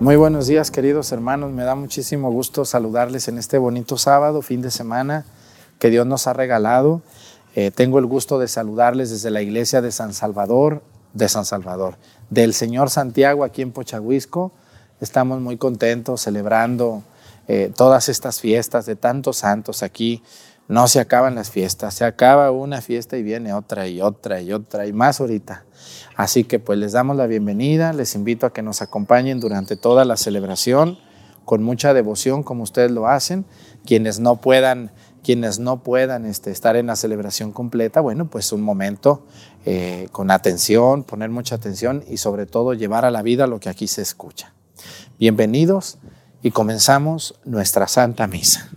Muy buenos días, queridos hermanos. Me da muchísimo gusto saludarles en este bonito sábado, fin de semana que Dios nos ha regalado. Eh, tengo el gusto de saludarles desde la iglesia de San Salvador, de San Salvador, del Señor Santiago aquí en Pochahuisco. Estamos muy contentos celebrando eh, todas estas fiestas de tantos santos aquí. No se acaban las fiestas, se acaba una fiesta y viene otra y otra y otra y más ahorita. Así que pues les damos la bienvenida, les invito a que nos acompañen durante toda la celebración con mucha devoción como ustedes lo hacen. Quienes no puedan, quienes no puedan este, estar en la celebración completa, bueno, pues un momento eh, con atención, poner mucha atención y sobre todo llevar a la vida lo que aquí se escucha. Bienvenidos y comenzamos nuestra Santa Misa.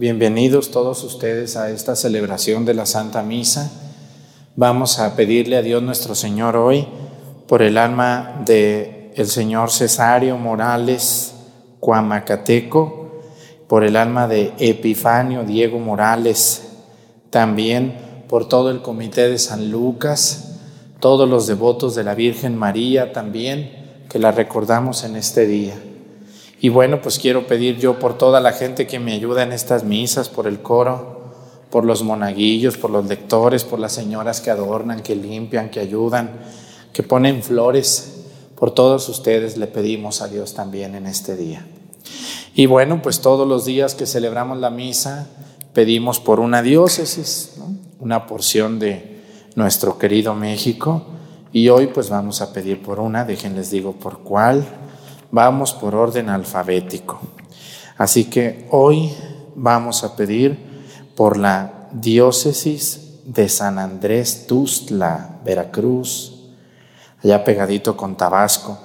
Bienvenidos todos ustedes a esta celebración de la Santa Misa. Vamos a pedirle a Dios nuestro Señor hoy por el alma de el señor Cesario Morales Cuamacateco, por el alma de Epifanio Diego Morales, también por todo el comité de San Lucas, todos los devotos de la Virgen María también, que la recordamos en este día. Y bueno, pues quiero pedir yo por toda la gente que me ayuda en estas misas, por el coro, por los monaguillos, por los lectores, por las señoras que adornan, que limpian, que ayudan, que ponen flores. Por todos ustedes le pedimos a Dios también en este día. Y bueno, pues todos los días que celebramos la misa, pedimos por una diócesis, una porción de nuestro querido México. Y hoy pues vamos a pedir por una, déjenles digo por cuál Vamos por orden alfabético. Así que hoy vamos a pedir por la diócesis de San Andrés Tustla, Veracruz, allá pegadito con Tabasco.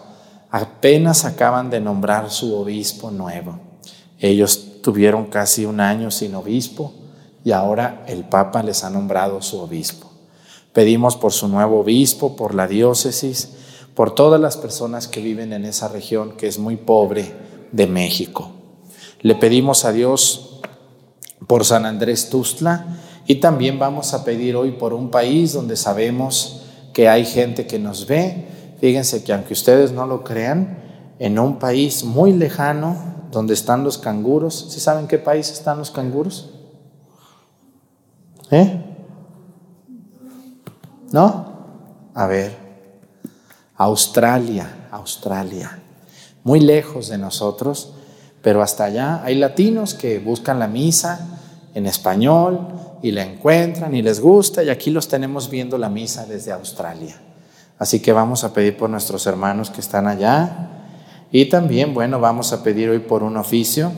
Apenas acaban de nombrar su obispo nuevo. Ellos tuvieron casi un año sin obispo y ahora el Papa les ha nombrado su obispo. Pedimos por su nuevo obispo, por la diócesis, por todas las personas que viven en esa región que es muy pobre de México. Le pedimos a Dios por San Andrés Tustla y también vamos a pedir hoy por un país donde sabemos que hay gente que nos ve. Fíjense que aunque ustedes no lo crean, en un país muy lejano donde están los canguros, ¿sí saben qué país están los canguros? ¿Eh? ¿No? A ver, Australia, Australia, muy lejos de nosotros, pero hasta allá hay latinos que buscan la misa en español y la encuentran y les gusta y aquí los tenemos viendo la misa desde Australia. Así que vamos a pedir por nuestros hermanos que están allá y también, bueno, vamos a pedir hoy por un oficio.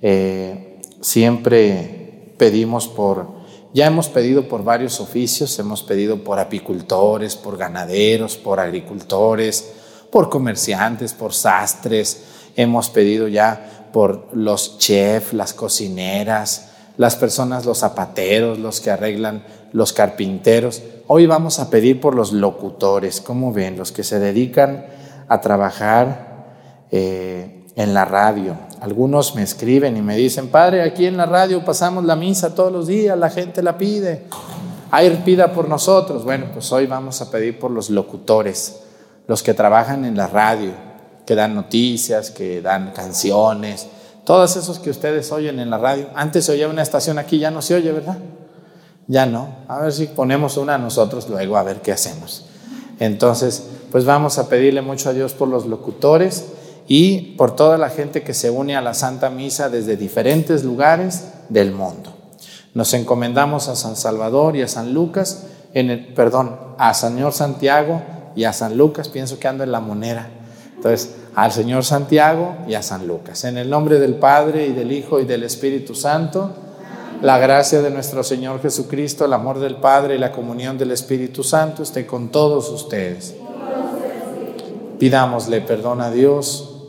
Eh, siempre pedimos por ya hemos pedido por varios oficios, hemos pedido por apicultores, por ganaderos, por agricultores, por comerciantes, por sastres, hemos pedido ya por los chefs, las cocineras, las personas, los zapateros, los que arreglan, los carpinteros. Hoy vamos a pedir por los locutores, ¿cómo ven? Los que se dedican a trabajar eh, en la radio, algunos me escriben y me dicen, Padre, aquí en la radio pasamos la misa todos los días, la gente la pide. Ahí pida por nosotros. Bueno, pues hoy vamos a pedir por los locutores, los que trabajan en la radio, que dan noticias, que dan canciones, todos esos que ustedes oyen en la radio. Antes se oía una estación aquí, ya no se oye, ¿verdad? Ya no. A ver si ponemos una nosotros luego, a ver qué hacemos. Entonces, pues vamos a pedirle mucho a Dios por los locutores y por toda la gente que se une a la Santa Misa desde diferentes lugares del mundo. Nos encomendamos a San Salvador y a San Lucas, en el, perdón, a Señor Santiago y a San Lucas, pienso que ando en la monera. Entonces, al Señor Santiago y a San Lucas. En el nombre del Padre y del Hijo y del Espíritu Santo, la gracia de nuestro Señor Jesucristo, el amor del Padre y la comunión del Espíritu Santo esté con todos ustedes. Pidámosle perdón a Dios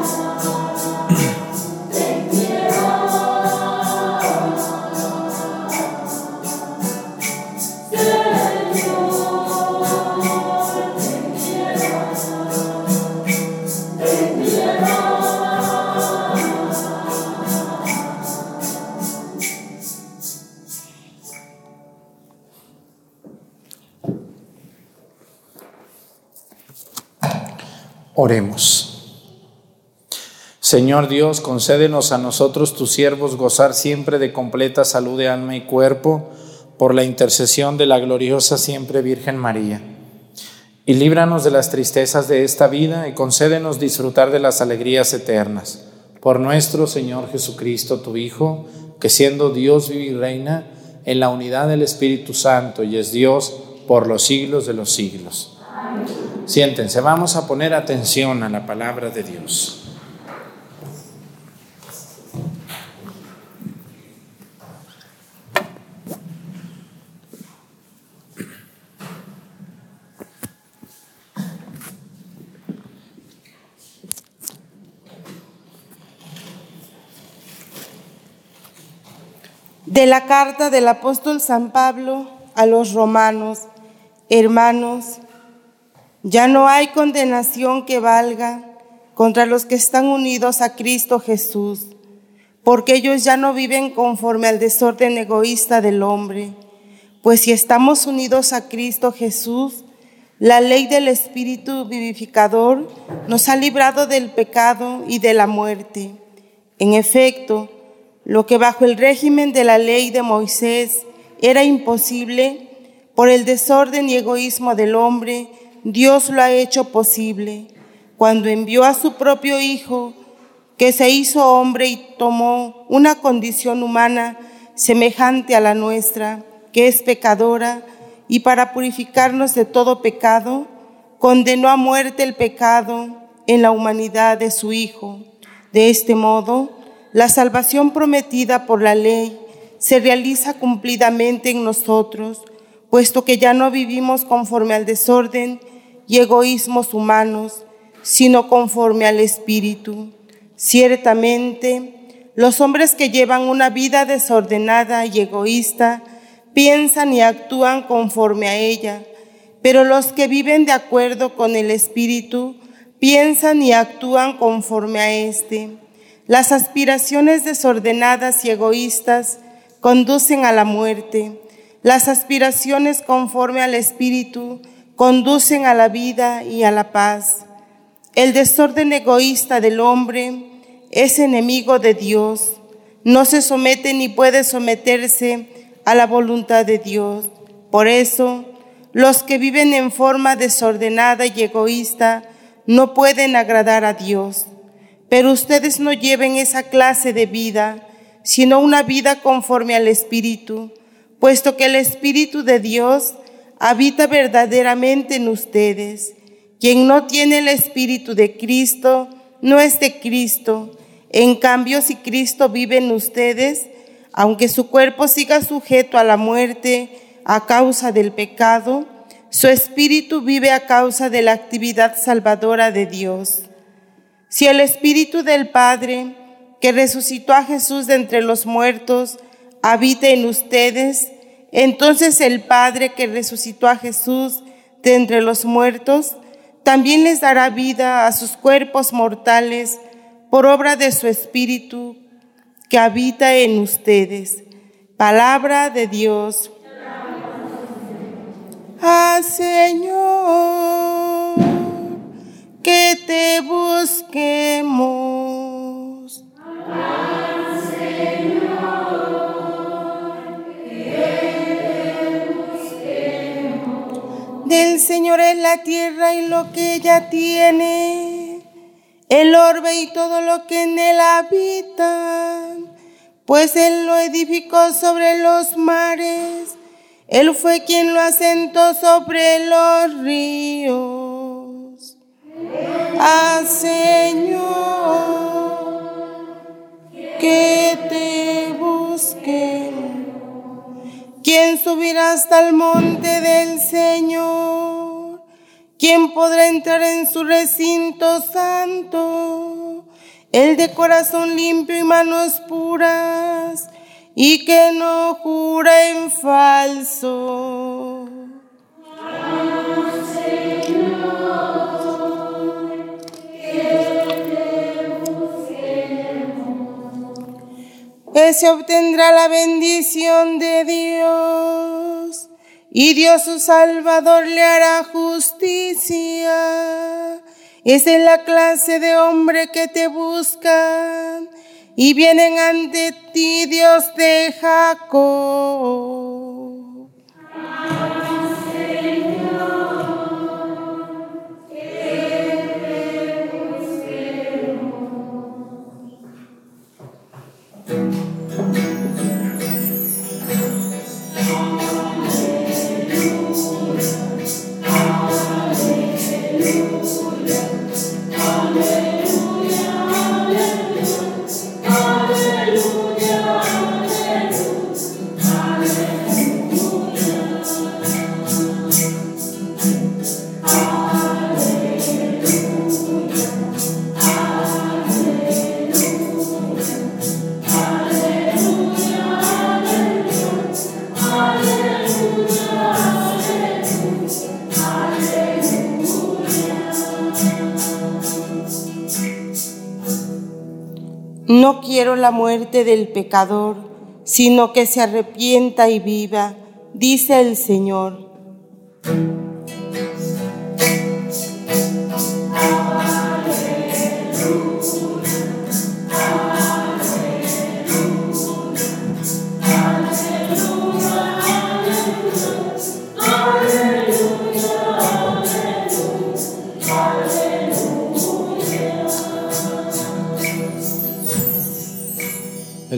Oremos. Señor Dios, concédenos a nosotros, tus siervos, gozar siempre de completa salud de alma y cuerpo por la intercesión de la gloriosa siempre Virgen María. Y líbranos de las tristezas de esta vida y concédenos disfrutar de las alegrías eternas por nuestro Señor Jesucristo, tu Hijo, que siendo Dios vive y reina en la unidad del Espíritu Santo y es Dios por los siglos de los siglos. Siéntense, vamos a poner atención a la palabra de Dios. De la carta del apóstol San Pablo a los romanos, hermanos, ya no hay condenación que valga contra los que están unidos a Cristo Jesús, porque ellos ya no viven conforme al desorden egoísta del hombre, pues si estamos unidos a Cristo Jesús, la ley del Espíritu vivificador nos ha librado del pecado y de la muerte. En efecto, lo que bajo el régimen de la ley de Moisés era imposible, por el desorden y egoísmo del hombre, Dios lo ha hecho posible cuando envió a su propio Hijo, que se hizo hombre y tomó una condición humana semejante a la nuestra, que es pecadora, y para purificarnos de todo pecado, condenó a muerte el pecado en la humanidad de su Hijo. De este modo, la salvación prometida por la ley se realiza cumplidamente en nosotros, puesto que ya no vivimos conforme al desorden y egoísmos humanos, sino conforme al Espíritu. Ciertamente, los hombres que llevan una vida desordenada y egoísta piensan y actúan conforme a ella, pero los que viven de acuerdo con el Espíritu piensan y actúan conforme a éste. Las aspiraciones desordenadas y egoístas conducen a la muerte. Las aspiraciones conforme al Espíritu conducen a la vida y a la paz. El desorden egoísta del hombre es enemigo de Dios. No se somete ni puede someterse a la voluntad de Dios. Por eso, los que viven en forma desordenada y egoísta no pueden agradar a Dios. Pero ustedes no lleven esa clase de vida, sino una vida conforme al Espíritu, puesto que el Espíritu de Dios habita verdaderamente en ustedes. Quien no tiene el Espíritu de Cristo no es de Cristo. En cambio, si Cristo vive en ustedes, aunque su cuerpo siga sujeto a la muerte a causa del pecado, su espíritu vive a causa de la actividad salvadora de Dios. Si el Espíritu del Padre, que resucitó a Jesús de entre los muertos, habita en ustedes, entonces el Padre que resucitó a Jesús de entre los muertos, también les dará vida a sus cuerpos mortales por obra de su Espíritu que habita en ustedes. Palabra de Dios. Ah, Señor que te busquemos. Señor, que te busquemos. Del Señor es la tierra y lo que ella tiene, el orbe y todo lo que en él habita, pues Él lo edificó sobre los mares, Él fue quien lo asentó sobre los ríos Señor, que te busque. ¿Quién subirá hasta el monte del Señor? ¿Quién podrá entrar en su recinto santo? El de corazón limpio y manos puras, y que no jura en falso. Ese obtendrá la bendición de Dios y Dios su Salvador le hará justicia. Esa es la clase de hombre que te buscan y vienen ante ti Dios de Jacob. La muerte del pecador, sino que se arrepienta y viva, dice el Señor.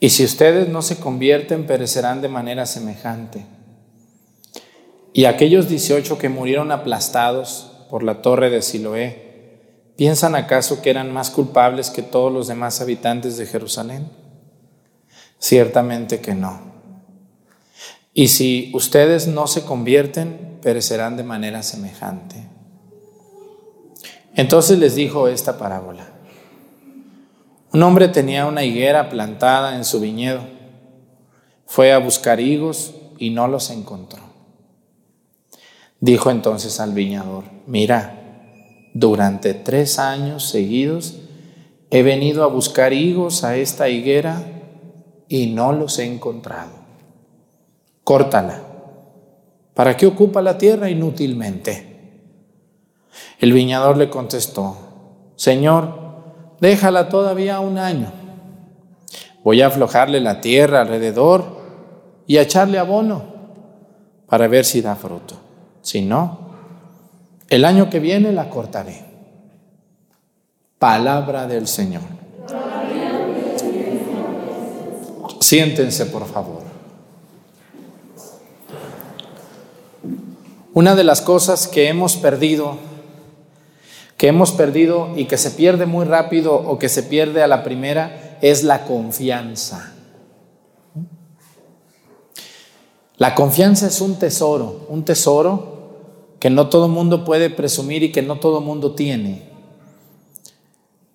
Y si ustedes no se convierten, perecerán de manera semejante. Y aquellos 18 que murieron aplastados por la torre de Siloé, ¿piensan acaso que eran más culpables que todos los demás habitantes de Jerusalén? Ciertamente que no. Y si ustedes no se convierten, perecerán de manera semejante. Entonces les dijo esta parábola. Un hombre tenía una higuera plantada en su viñedo. Fue a buscar higos y no los encontró. Dijo entonces al viñador, mira, durante tres años seguidos he venido a buscar higos a esta higuera y no los he encontrado. Córtala. ¿Para qué ocupa la tierra inútilmente? El viñador le contestó, Señor, déjala todavía un año. Voy a aflojarle la tierra alrededor y a echarle abono para ver si da fruto. Si no, el año que viene la cortaré. Palabra del Señor. Siéntense, por favor. Una de las cosas que hemos perdido que hemos perdido y que se pierde muy rápido o que se pierde a la primera es la confianza. La confianza es un tesoro, un tesoro que no todo mundo puede presumir y que no todo mundo tiene.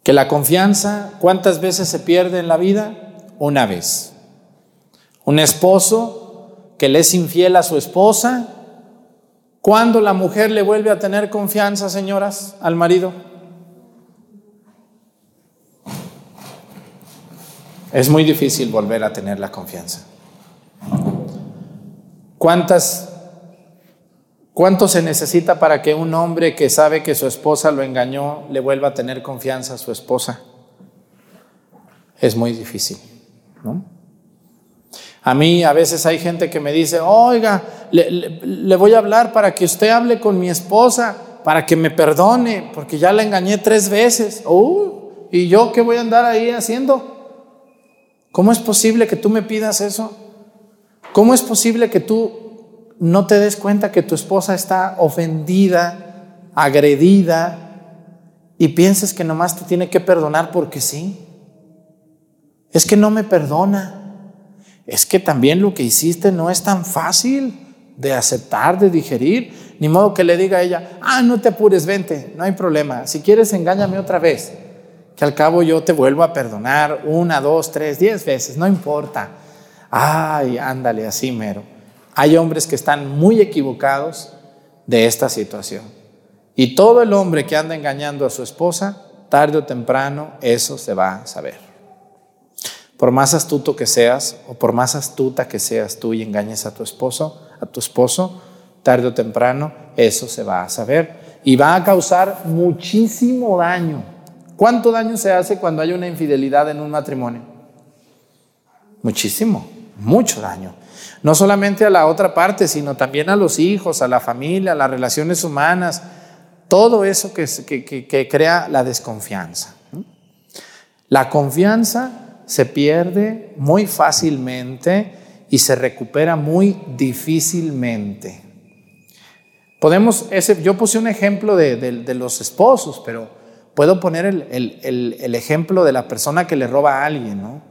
Que la confianza, ¿cuántas veces se pierde en la vida? Una vez. Un esposo que le es infiel a su esposa ¿Cuándo la mujer le vuelve a tener confianza, señoras, al marido? Es muy difícil volver a tener la confianza. ¿Cuántas, ¿Cuánto se necesita para que un hombre que sabe que su esposa lo engañó le vuelva a tener confianza a su esposa? Es muy difícil, ¿no? A mí a veces hay gente que me dice, oiga, le, voy a hablar para que usted hable con mi esposa, para que me perdone, porque ya la engañé tres veces. Uh, ¿Y yo qué voy a andar ahí haciendo? ¿Cómo es posible que tú me pidas eso? ¿Cómo es posible que tú no te des cuenta que tu esposa está ofendida, agredida, y pienses que nomás te tiene que perdonar porque sí? Es que no me perdona es que también lo que hiciste no es tan fácil de aceptar, de digerir, ni modo que le diga a ella, ah, no te apures, vente, no hay problema, si quieres engáñame otra vez, que al cabo yo te vuelvo a perdonar una, dos, tres, diez veces, no importa. Ay, ándale, así mero. Hay hombres que están muy equivocados de esta situación. Y todo el hombre que anda engañando a su esposa, tarde o temprano, eso se va a saber. Por más astuto que seas o por más astuta que seas tú y engañes a tu esposo, a tu esposo, tarde o temprano eso se va a saber y va a causar muchísimo daño. ¿Cuánto daño se hace cuando hay una infidelidad en un matrimonio? Muchísimo, mucho daño. No solamente a la otra parte, sino también a los hijos, a la familia, a las relaciones humanas, todo eso que, que crea la desconfianza. La confianza se pierde muy fácilmente y se recupera muy difícilmente. Podemos, yo puse un ejemplo de, los esposos, pero puedo poner el, ejemplo de la persona que le roba a alguien, ¿no?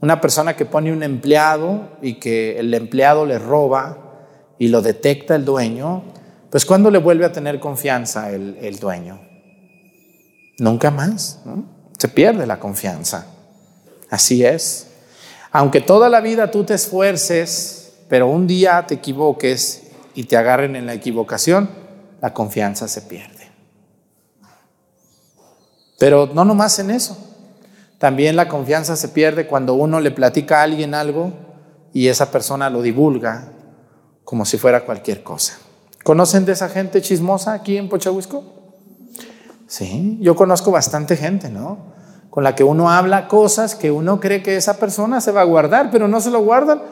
Una persona que pone un empleado y que el empleado le roba y lo detecta el dueño, pues ¿cuándo le vuelve a tener confianza el, el dueño? Nunca más. Se pierde la confianza. Así es. Aunque toda la vida tú te esfuerces, pero un día te equivoques y te agarren en la equivocación, la confianza se pierde. Pero no nomás en eso. También la confianza se pierde cuando uno le platica a alguien algo y esa persona lo divulga como si fuera cualquier cosa. ¿Conocen de esa gente chismosa aquí en Pochahuisco? Sí, yo conozco bastante gente, ¿no? Con la que uno habla cosas que uno cree que esa persona se va a guardar, pero no se lo guardan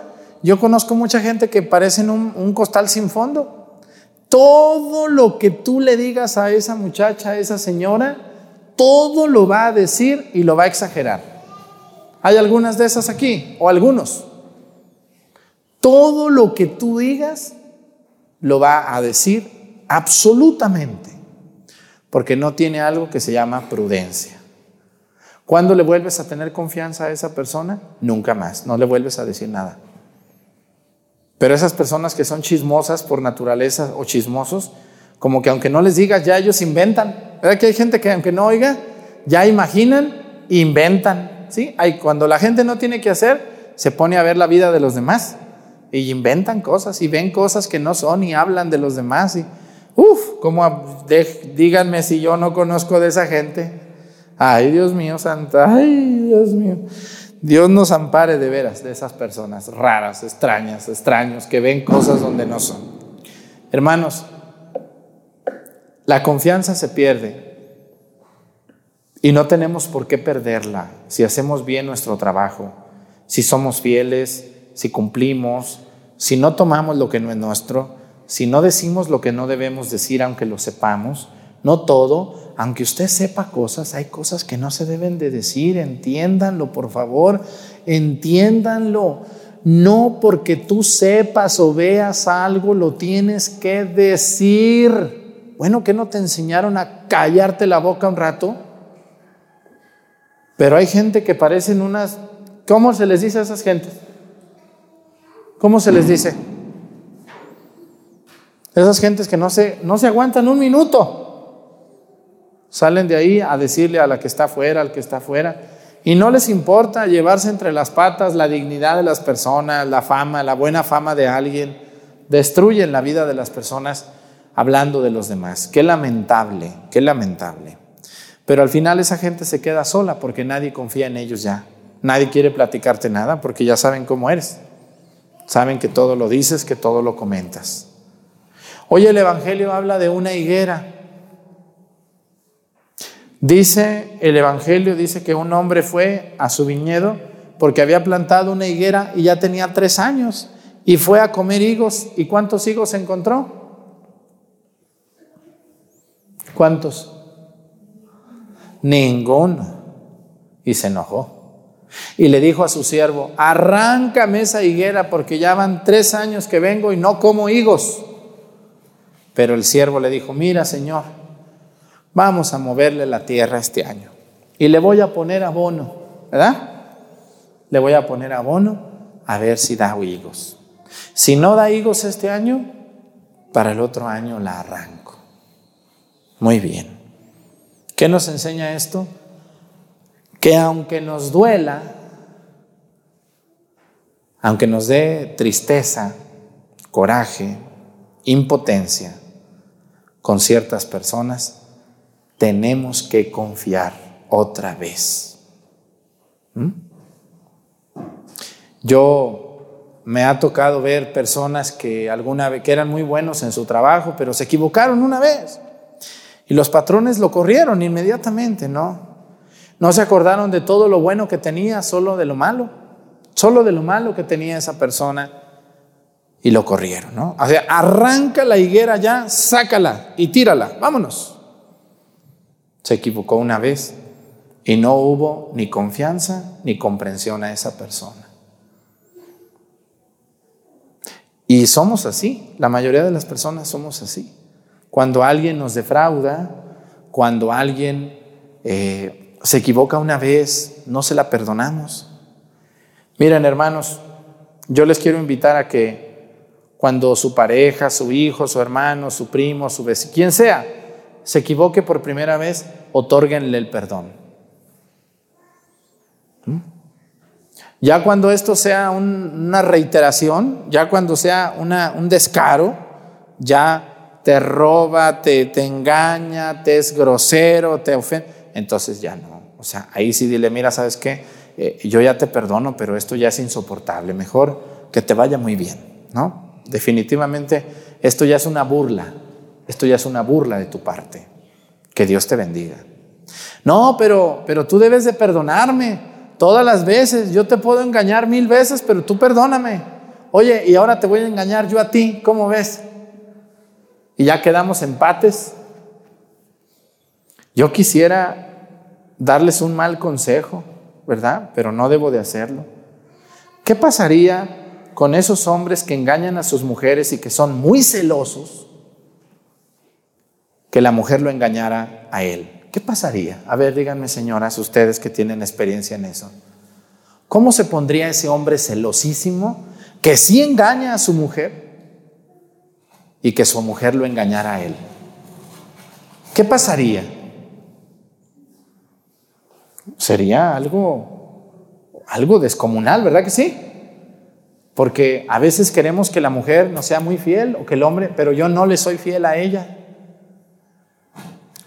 yo conozco mucha gente que parecen un, costal sin fondo. Todo lo que tú le digas a esa muchacha, a esa señora, todo lo va a decir y lo va a exagerar. ¿Hay algunas de esas aquí? ¿O algunos? Todo lo que tú digas lo va a decir absolutamente, porque no tiene algo que se llama prudencia. ¿Cuándo le vuelves a tener confianza a esa persona? Nunca más, no le vuelves a decir nada. Pero esas personas que son chismosas por naturaleza o chismosos, como que aunque no les digas, ya ellos inventan. ¿Verdad que hay gente que aunque no oiga, ya imaginan, inventan? ¿sí? Hay, cuando la gente no tiene que hacer, se pone a ver la vida de los demás y inventan cosas y ven cosas que no son y hablan de los demás. Y, uf, como díganme si yo no conozco de esa gente. Ay, Dios mío, santa, ay, Dios mío. Dios nos ampare de veras de esas personas raras, extrañas, extraños, que ven cosas donde no son. Hermanos, la confianza se pierde y no tenemos por qué perderla si hacemos bien nuestro trabajo, si somos fieles, si cumplimos, si no tomamos lo que no es nuestro, si no decimos lo que no debemos decir aunque lo sepamos, no todo, aunque usted sepa cosas, hay cosas que no se deben de decir, entiéndanlo, por favor, entiéndanlo. No porque tú sepas o veas algo, lo tienes que decir. Bueno, que no te enseñaron a callarte la boca un rato? Pero hay gente que parecen unas... ¿Cómo se les dice a esas gentes? ¿Cómo se les dice? Esas gentes que no se, no se aguantan un minuto. Salen de ahí a decirle a la que está afuera, al que está afuera, y no les importa llevarse entre las patas la dignidad de las personas, la fama, la buena fama de alguien. Destruyen la vida de las personas hablando de los demás. Qué lamentable, qué lamentable. Pero al final esa gente se queda sola porque nadie confía en ellos ya. Nadie quiere platicarte nada porque ya saben cómo eres. Saben que todo lo dices, que todo lo comentas. Hoy el Evangelio habla de una higuera Dice el Evangelio, dice que un hombre fue a su viñedo porque había plantado una higuera y ya tenía tres años y fue a comer higos. ¿Y cuántos higos encontró? ¿Cuántos? Ninguno. Y se enojó. Y le dijo a su siervo, arráncame esa higuera porque ya van tres años que vengo y no como higos. Pero el siervo le dijo, mira Señor, vamos a moverle la tierra este año. Y le voy a poner abono, ¿verdad? Le voy a poner abono a ver si da higos. Si no da higos este año, para el otro año la arranco. Muy bien. ¿Qué nos enseña esto? Que aunque nos duela, aunque nos dé tristeza, coraje, impotencia con ciertas personas, tenemos que confiar otra vez. ¿Mm? Yo me ha tocado ver personas que alguna vez que eran muy buenos en su trabajo, pero se equivocaron una vez. Y los patrones lo corrieron inmediatamente, ¿no? No se acordaron de todo lo bueno que tenía, solo de lo malo, solo de lo malo que tenía esa persona y lo corrieron, ¿no? O sea, arranca la higuera ya, sácala y tírala, vámonos. Se equivocó una vez y no hubo ni confianza ni comprensión a esa persona. Y somos así, la mayoría de las personas somos así. Cuando alguien nos defrauda, cuando alguien eh, se equivoca una vez, no se la perdonamos. Miren hermanos, yo les quiero invitar a que cuando su pareja, su hijo, su hermano, su primo, su vecino, quien sea, se equivoque por primera vez, otórguenle el perdón. ¿Mm? Ya cuando esto sea una reiteración, ya cuando sea un descaro, ya te roba, te, te engaña, te es grosero, te ofende, entonces ya no. O sea, ahí sí dile, mira, ¿sabes qué? Eh, yo ya te perdono, pero esto ya es insoportable. Mejor que te vaya muy bien, ¿no? Definitivamente esto ya es una burla. Esto ya es una burla de tu parte. Que Dios te bendiga. No, pero, pero tú debes de perdonarme todas las veces. Yo te puedo engañar mil veces, pero tú perdóname. Oye, y ahora te voy a engañar yo a ti, ¿cómo ves? Y ya quedamos empates. Yo quisiera darles un mal consejo, ¿verdad? Pero no debo de hacerlo. ¿Qué pasaría con esos hombres que engañan a sus mujeres y que son muy celosos que la mujer lo engañara a él? ¿Qué pasaría? A ver, díganme, señoras, ustedes que tienen experiencia en eso. ¿Cómo se pondría ese hombre celosísimo que sí engaña a su mujer y que su mujer lo engañara a él? ¿Qué pasaría? Sería algo, algo descomunal, ¿verdad que sí? Porque a veces queremos que la mujer no sea muy fiel o que el hombre, pero yo no le soy fiel a ella.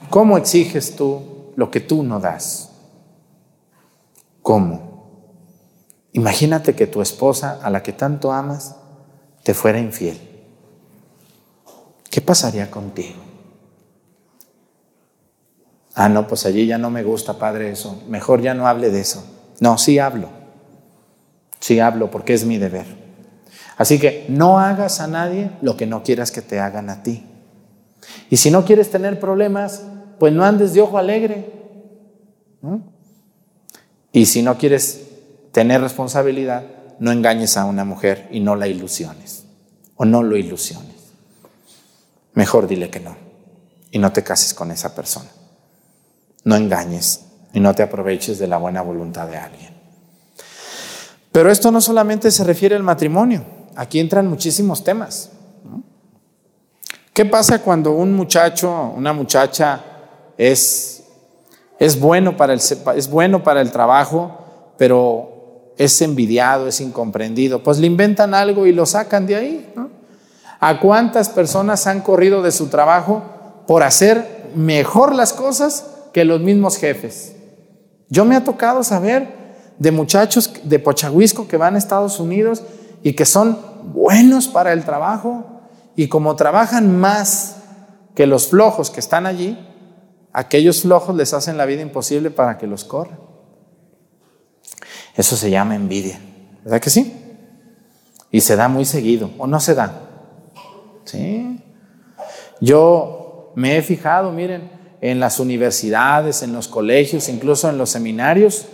¿Cómo exiges tú lo que tú no das? ¿Cómo? Imagínate que tu esposa, a la que tanto amas, te fuera infiel. ¿Qué pasaría contigo? Ah, no, pues allí ya no me gusta, padre, eso. Mejor ya no hable de eso. No, sí hablo. Sí hablo porque es mi deber. Así que no hagas a nadie lo que no quieras que te hagan a ti. Y si no quieres tener problemas, pues no andes de ojo alegre. Y si no quieres tener responsabilidad, no engañes a una mujer y no la ilusiones. O no lo ilusiones. Mejor dile que no. Y no te cases con esa persona. No engañes y no te aproveches de la buena voluntad de alguien. Pero esto no solamente se refiere al matrimonio. Aquí entran muchísimos temas. ¿Qué pasa cuando un muchacho, una muchacha es, es, bueno para el, es bueno para el trabajo, pero es envidiado, es incomprendido. Pues le inventan algo y lo sacan de ahí. ¿A cuántas personas han corrido de su trabajo por hacer mejor las cosas que los mismos jefes? Yo me ha tocado saber de muchachos de Pochahuisco que van a Estados Unidos y que son buenos para el trabajo y como trabajan más que los flojos que están allí, aquellos flojos les hacen la vida imposible para que los corran. Eso se llama envidia, ¿verdad que sí? Y se da muy seguido, ¿o no se da? Sí. Yo me he fijado, miren, en las universidades, en los colegios, incluso en los seminarios.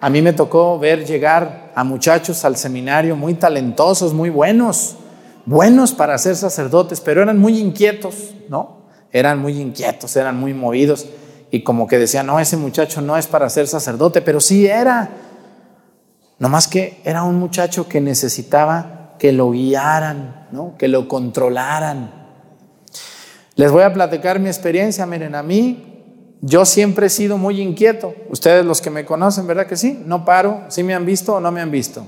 A mí me tocó ver llegar a muchachos al seminario muy talentosos, muy buenos, buenos para ser sacerdotes, pero eran muy inquietos, ¿no? Eran muy inquietos, eran muy movidos y como que decían, no, ese muchacho no es para ser sacerdote, pero sí era. Nomás que era un muchacho que necesitaba que lo guiaran, ¿no? que lo controlaran. Les voy a platicar mi experiencia, miren, a mí yo siempre he sido muy inquieto. Ustedes los que me conocen, ¿verdad que sí? No paro, si me han visto o no me han visto.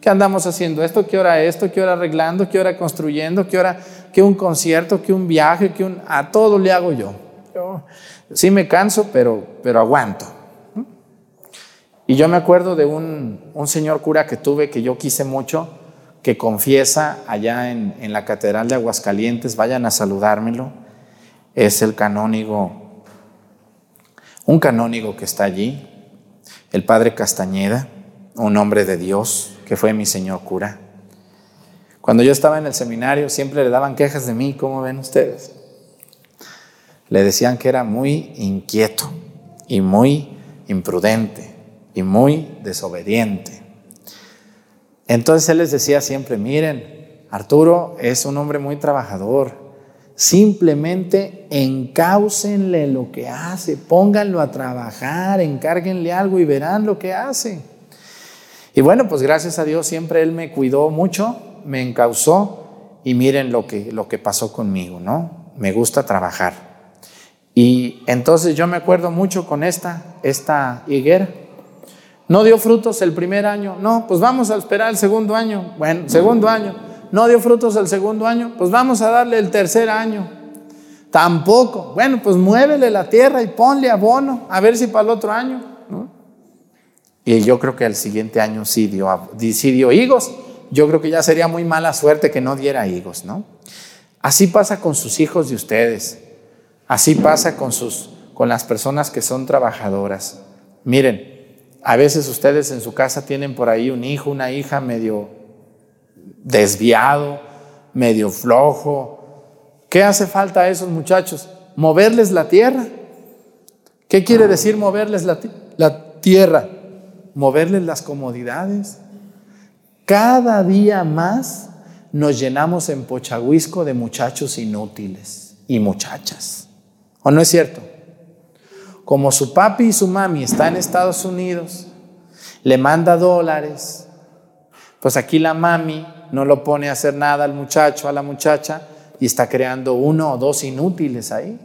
¿Qué andamos haciendo? ¿Esto? ¿Qué hora esto? ¿Qué hora arreglando? ¿Qué hora construyendo? ¿Qué hora? ¿Qué un concierto? ¿Qué un viaje? ¿Qué un...? A todo le hago yo. yo sí me canso, pero, pero aguanto. Y yo me acuerdo de un, un, señor cura que tuve que yo quise mucho, que confiesa allá en, en la Catedral de Aguascalientes, vayan a saludármelo. es el canónigo, un canónigo que está allí, el padre Castañeda, un hombre de Dios que fue mi señor cura. Cuando yo estaba en el seminario siempre le daban quejas de mí, ¿cómo ven ustedes? Le decían que era muy inquieto y muy imprudente y muy desobediente. Entonces él les decía siempre, miren, Arturo es un hombre muy trabajador, Simplemente encáusenle lo que hace, pónganlo a trabajar, encárguenle algo y verán lo que hace. Y bueno, pues gracias a Dios siempre Él me cuidó mucho, me encausó y miren lo que, lo que pasó conmigo, ¿no? Me gusta trabajar. Y entonces yo me acuerdo mucho con esta, esta higuera. No dio frutos el primer año, no, pues vamos a esperar el segundo año. Bueno, segundo año no dio frutos el segundo año, pues vamos a darle el tercer año. Tampoco. Bueno, pues muévele la tierra y ponle abono, a ver si para el otro año. Y yo creo que el siguiente año sí dio, sí dio higos. Yo creo que ya sería muy mala suerte que no diera higos, ¿no? Así pasa con sus hijos de ustedes. Así pasa con, sus, con las personas que son trabajadoras. Miren, a veces ustedes en su casa tienen por ahí un hijo, una hija medio desviado, medio flojo. ¿Qué hace falta a esos muchachos? Moverles la tierra. ¿Qué quiere decir moverles la, tierra? Moverles las comodidades. Cada día más nos llenamos en Pochahuisco de muchachos inútiles y muchachas. ¿O no es cierto? Como su papi y su mami están en Estados Unidos, le manda dólares, pues aquí la mami no lo pone a hacer nada al muchacho, a la muchacha, y está creando uno o dos inútiles ahí.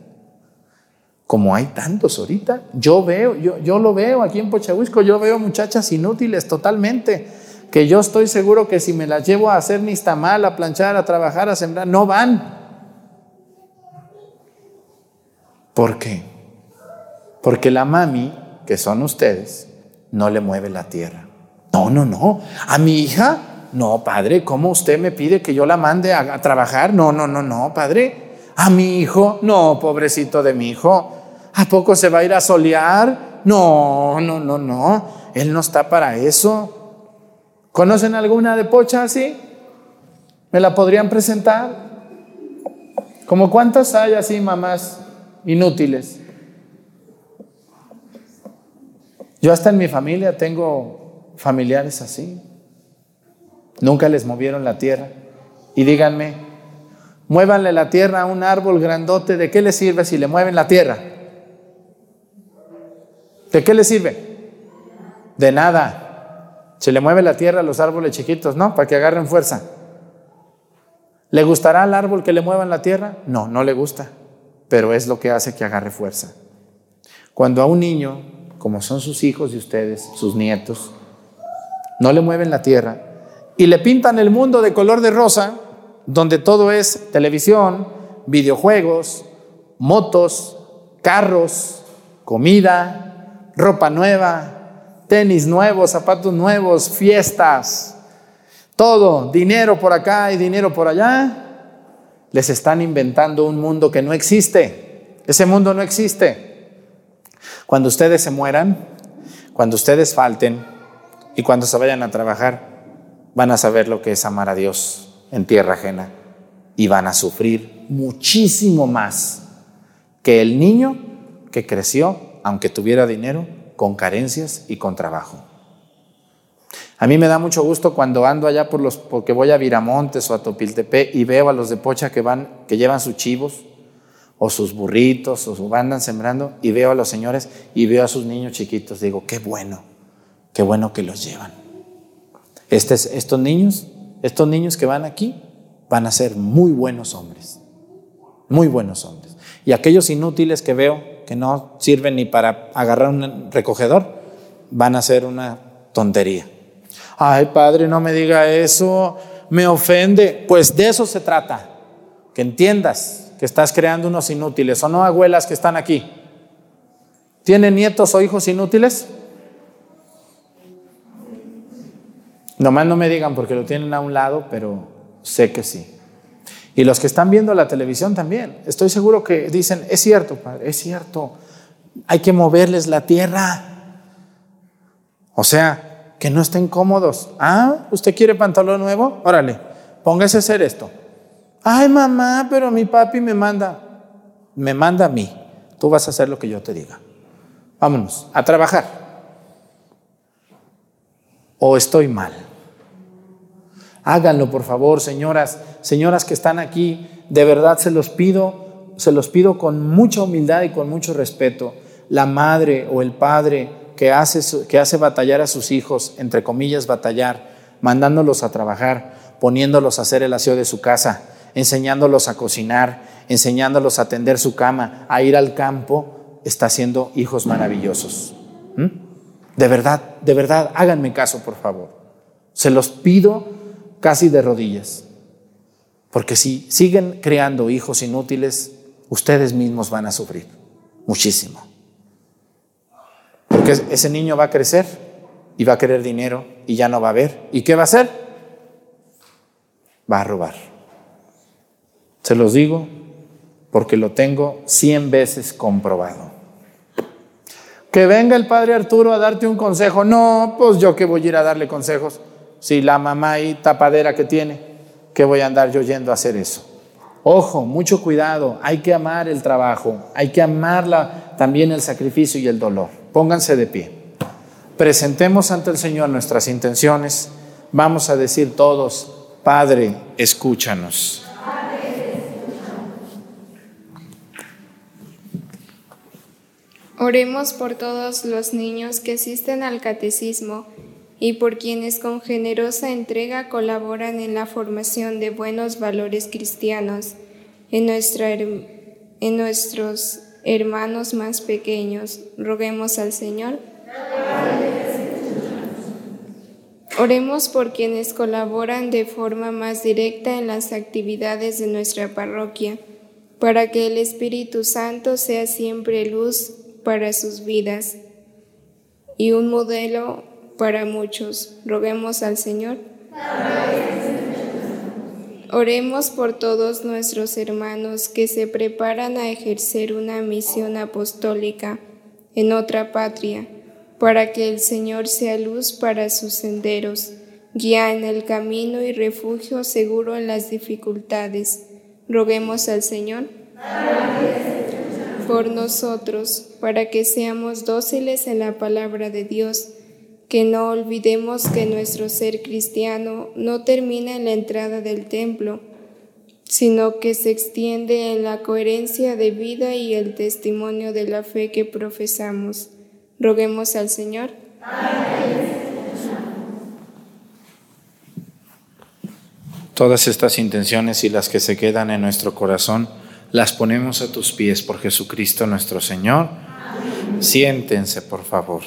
Como hay tantos ahorita, yo veo, yo, yo lo veo aquí en Pochahuisco, yo veo muchachas inútiles totalmente, que yo estoy seguro que si me las llevo a hacer ni mal, a planchar, a trabajar, a sembrar, no van. ¿Por qué? Porque la mami, que son ustedes, no le mueve la tierra. No, no, no. A mi hija no, padre, ¿cómo usted me pide que yo la mande a, trabajar? No, no, no, no, padre. ¿A mi hijo? No, pobrecito de mi hijo. ¿A poco se va a ir a solear? No, no, no, no. Él no está para eso. ¿Conocen alguna de pocha así? ¿Me la podrían presentar? ¿Como cuántas hay así, mamás inútiles? Yo hasta en mi familia tengo familiares así. Nunca les movieron la tierra. Y díganme, muévanle la tierra a un árbol grandote, ¿de qué le sirve si le mueven la tierra? ¿De qué le sirve? De nada. Se le mueve la tierra a los árboles chiquitos, ¿no? Para que agarren fuerza. ¿Le gustará al árbol que le muevan la tierra? No, no le gusta, pero es lo que hace que agarre fuerza. Cuando a un niño, como son sus hijos y ustedes, sus nietos, no le mueven la tierra, y le pintan el mundo de color de rosa, donde todo es televisión, videojuegos, motos, carros, comida, ropa nueva, tenis nuevos, zapatos nuevos, fiestas, todo, dinero por acá y dinero por allá, les están inventando un mundo que no existe. Ese mundo no existe. Cuando ustedes se mueran, cuando ustedes falten y cuando se vayan a trabajar, van a saber lo que es amar a Dios en tierra ajena y van a sufrir muchísimo más que el niño que creció, aunque tuviera dinero, con carencias y con trabajo. A mí me da mucho gusto cuando ando allá por los, porque voy a Viramontes o a Topiltepe y veo a los de Pocha que van, que llevan sus chivos o sus burritos o su andan sembrando y veo a los señores y veo a sus niños chiquitos. Digo, qué bueno, qué bueno que los llevan. Este estos niños, estos niños que van aquí, van a ser muy buenos hombres, muy buenos hombres. Y aquellos inútiles que veo, que no sirven ni para agarrar un recogedor, van a ser una tontería. Ay, padre, no me diga eso, me ofende. Pues de eso se trata, que entiendas que estás creando unos inútiles, o no abuelas que están aquí. ¿Tienen nietos o hijos inútiles? Nomás no me digan porque lo tienen a un lado, pero sé que sí. Y los que están viendo la televisión también. Estoy seguro que dicen, es cierto, Padre, es cierto. Hay que moverles la tierra. O sea, que no estén cómodos. Ah, ¿usted quiere pantalón nuevo? Órale, póngase a hacer esto. Ay, mamá, pero mi papi me manda. Me manda a mí. Tú vas a hacer lo que yo te diga. Vámonos, a trabajar. ¿O estoy mal? Háganlo, por favor, señoras, señoras que están aquí. De verdad se los pido, se los pido con mucha humildad y con mucho respeto. La madre o el padre que hace, que hace batallar a sus hijos, entre comillas, batallar, mandándolos a trabajar, poniéndolos a hacer el aseo de su casa, enseñándolos a cocinar, enseñándolos a tender su cama, a ir al campo, está haciendo hijos maravillosos. ¿Mm? De verdad, de verdad, háganme caso, por favor. Se los pido casi de rodillas. Porque si siguen creando hijos inútiles, ustedes mismos van a sufrir muchísimo. Porque ese niño va a crecer y va a querer dinero y ya no va a ver. ¿Y qué va a hacer? Va a robar. Se los digo porque lo tengo cien veces comprobado. Que venga el padre Arturo a darte un consejo. No, pues yo que voy a ir a darle consejos. Si la mamá ahí tapadera que tiene, ¿qué voy a andar yo yendo a hacer eso? Ojo, mucho cuidado, hay que amar el trabajo, hay que amarla también el sacrificio y el dolor. Pónganse de pie. Presentemos ante el Señor nuestras intenciones. Vamos a decir todos, Padre, escúchanos. Oremos por todos los niños que asisten al catecismo y por quienes con generosa entrega colaboran en la formación de buenos valores cristianos en, nuestra, en nuestros hermanos más pequeños. Roguemos al Señor. Oremos por quienes colaboran de forma más directa en las actividades de nuestra parroquia, para que el Espíritu Santo sea siempre luz para sus vidas y un modelo para muchos. Roguemos al Señor. Oremos por todos nuestros hermanos que se preparan a ejercer una misión apostólica en otra patria, para que el Señor sea luz para sus senderos, guía en el camino y refugio seguro en las dificultades. Roguemos al Señor por nosotros, para que seamos dóciles en la palabra de Dios, que no olvidemos que nuestro ser cristiano no termina en la entrada del templo, sino que se extiende en la coherencia de vida y el testimonio de la fe que profesamos. Roguemos al Señor. Todas estas intenciones y las que se quedan en nuestro corazón, las ponemos a tus pies por Jesucristo nuestro Señor. Siéntense, por favor.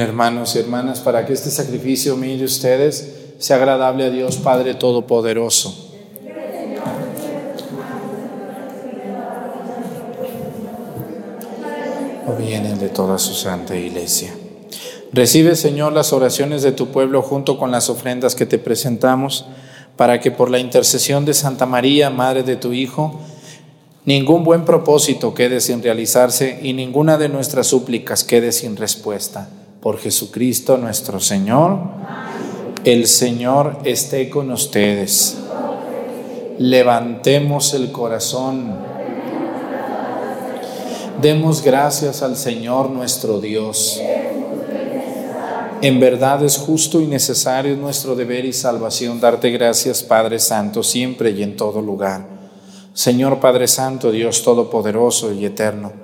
Hermanos y hermanas para que este sacrificio, mire ustedes, sea agradable a Dios Padre Todopoderoso. O bien el de toda su santa iglesia. Recibe, Señor, las oraciones de tu pueblo junto con las ofrendas que te presentamos, para que por la intercesión de Santa María, Madre de tu Hijo, ningún buen propósito quede sin realizarse y ninguna de nuestras súplicas quede sin respuesta por Jesucristo nuestro Señor. El Señor esté con ustedes. Levantemos el corazón. Demos gracias al Señor nuestro Dios. En verdad es justo y necesario nuestro deber y salvación darte gracias, Padre Santo, siempre y en todo lugar. Señor Padre Santo, Dios Todopoderoso y Eterno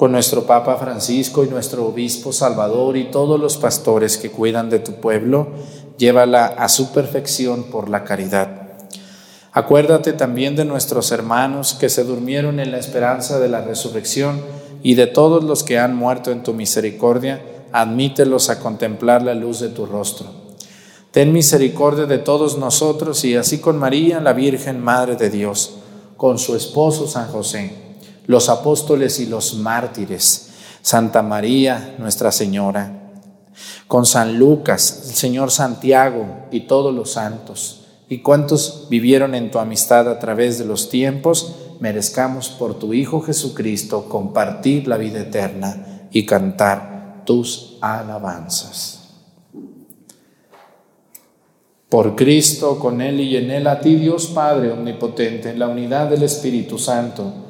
con nuestro Papa Francisco y nuestro Obispo Salvador y todos los pastores que cuidan de tu pueblo, llévala a su perfección por la caridad. Acuérdate también de nuestros hermanos que se durmieron en la esperanza de la resurrección y de todos los que han muerto en tu misericordia, admítelos a contemplar la luz de tu rostro. Ten misericordia de todos nosotros y así con María, la Virgen Madre de Dios, con su esposo San José, los apóstoles y los mártires, Santa María, Nuestra Señora, con San Lucas, el Señor Santiago y todos los santos y cuantos vivieron en tu amistad a través de los tiempos, merezcamos por tu Hijo Jesucristo compartir la vida eterna y cantar tus alabanzas. Por Cristo, con Él y en Él, a ti Dios Padre Omnipotente, en la unidad del Espíritu Santo,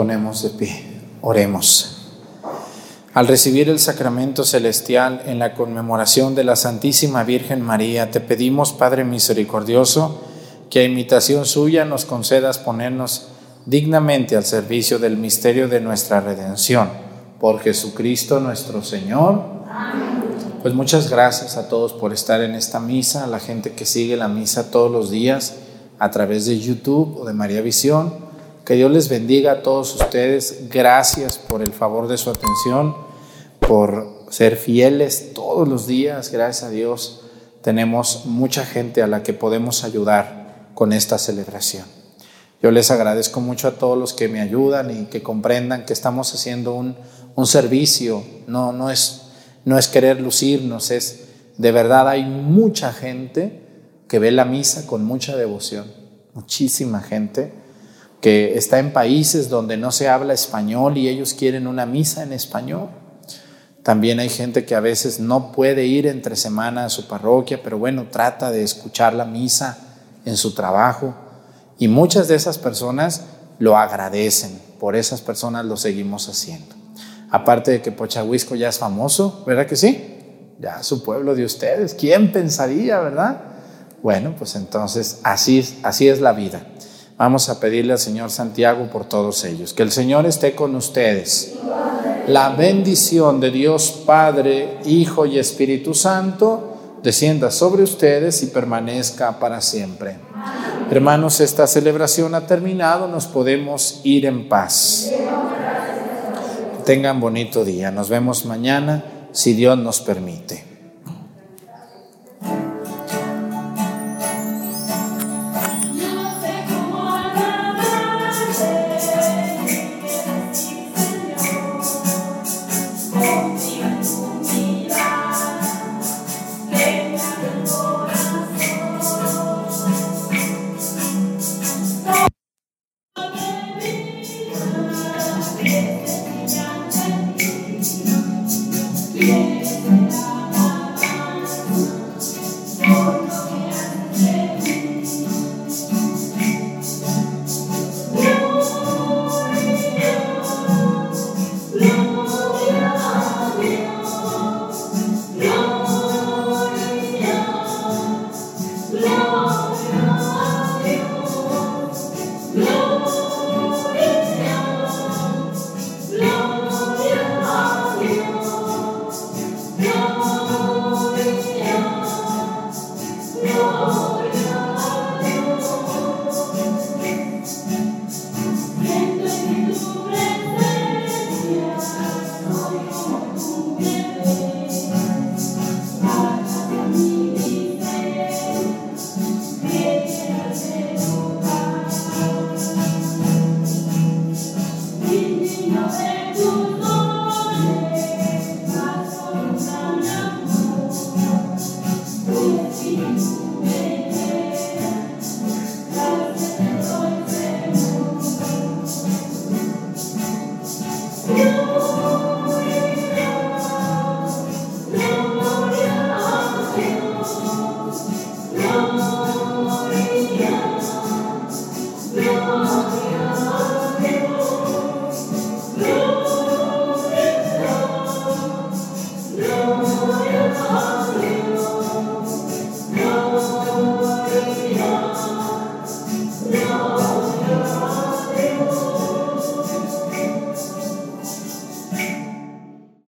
Ponemos de pie, oremos. Al recibir el sacramento celestial en la conmemoración de la Santísima Virgen María, te pedimos, Padre misericordioso, que a imitación suya nos concedas ponernos dignamente al servicio del misterio de nuestra redención. Por Jesucristo nuestro Señor. Pues muchas gracias a todos por estar en esta misa, a la gente que sigue la misa todos los días a través de YouTube o de María Visión. Que Dios les bendiga a todos ustedes. Gracias por el favor de su atención, por ser fieles todos los días. Gracias a Dios tenemos mucha gente a la que podemos ayudar con esta celebración. Yo les agradezco mucho a todos los que me ayudan y que comprendan que estamos haciendo un, un servicio. No, no, es, no es querer lucirnos, es de verdad hay mucha gente que ve la misa con mucha devoción. Muchísima gente que está en países donde no se habla español y ellos quieren una misa en español. También hay gente que a veces no puede ir entre semana a su parroquia, pero bueno, trata de escuchar la misa en su trabajo. Y muchas de esas personas lo agradecen, por esas personas lo seguimos haciendo. Aparte de que Pochahuisco ya es famoso, ¿verdad que sí? Ya su pueblo de ustedes, ¿quién pensaría, verdad? Bueno, pues entonces así, así es la vida. Vamos a pedirle al Señor Santiago por todos ellos. Que el Señor esté con ustedes. La bendición de Dios Padre, Hijo y Espíritu Santo descienda sobre ustedes y permanezca para siempre. Hermanos, esta celebración ha terminado, nos podemos ir en paz. tengan bonito día. Nos vemos mañana, si Dios nos permite.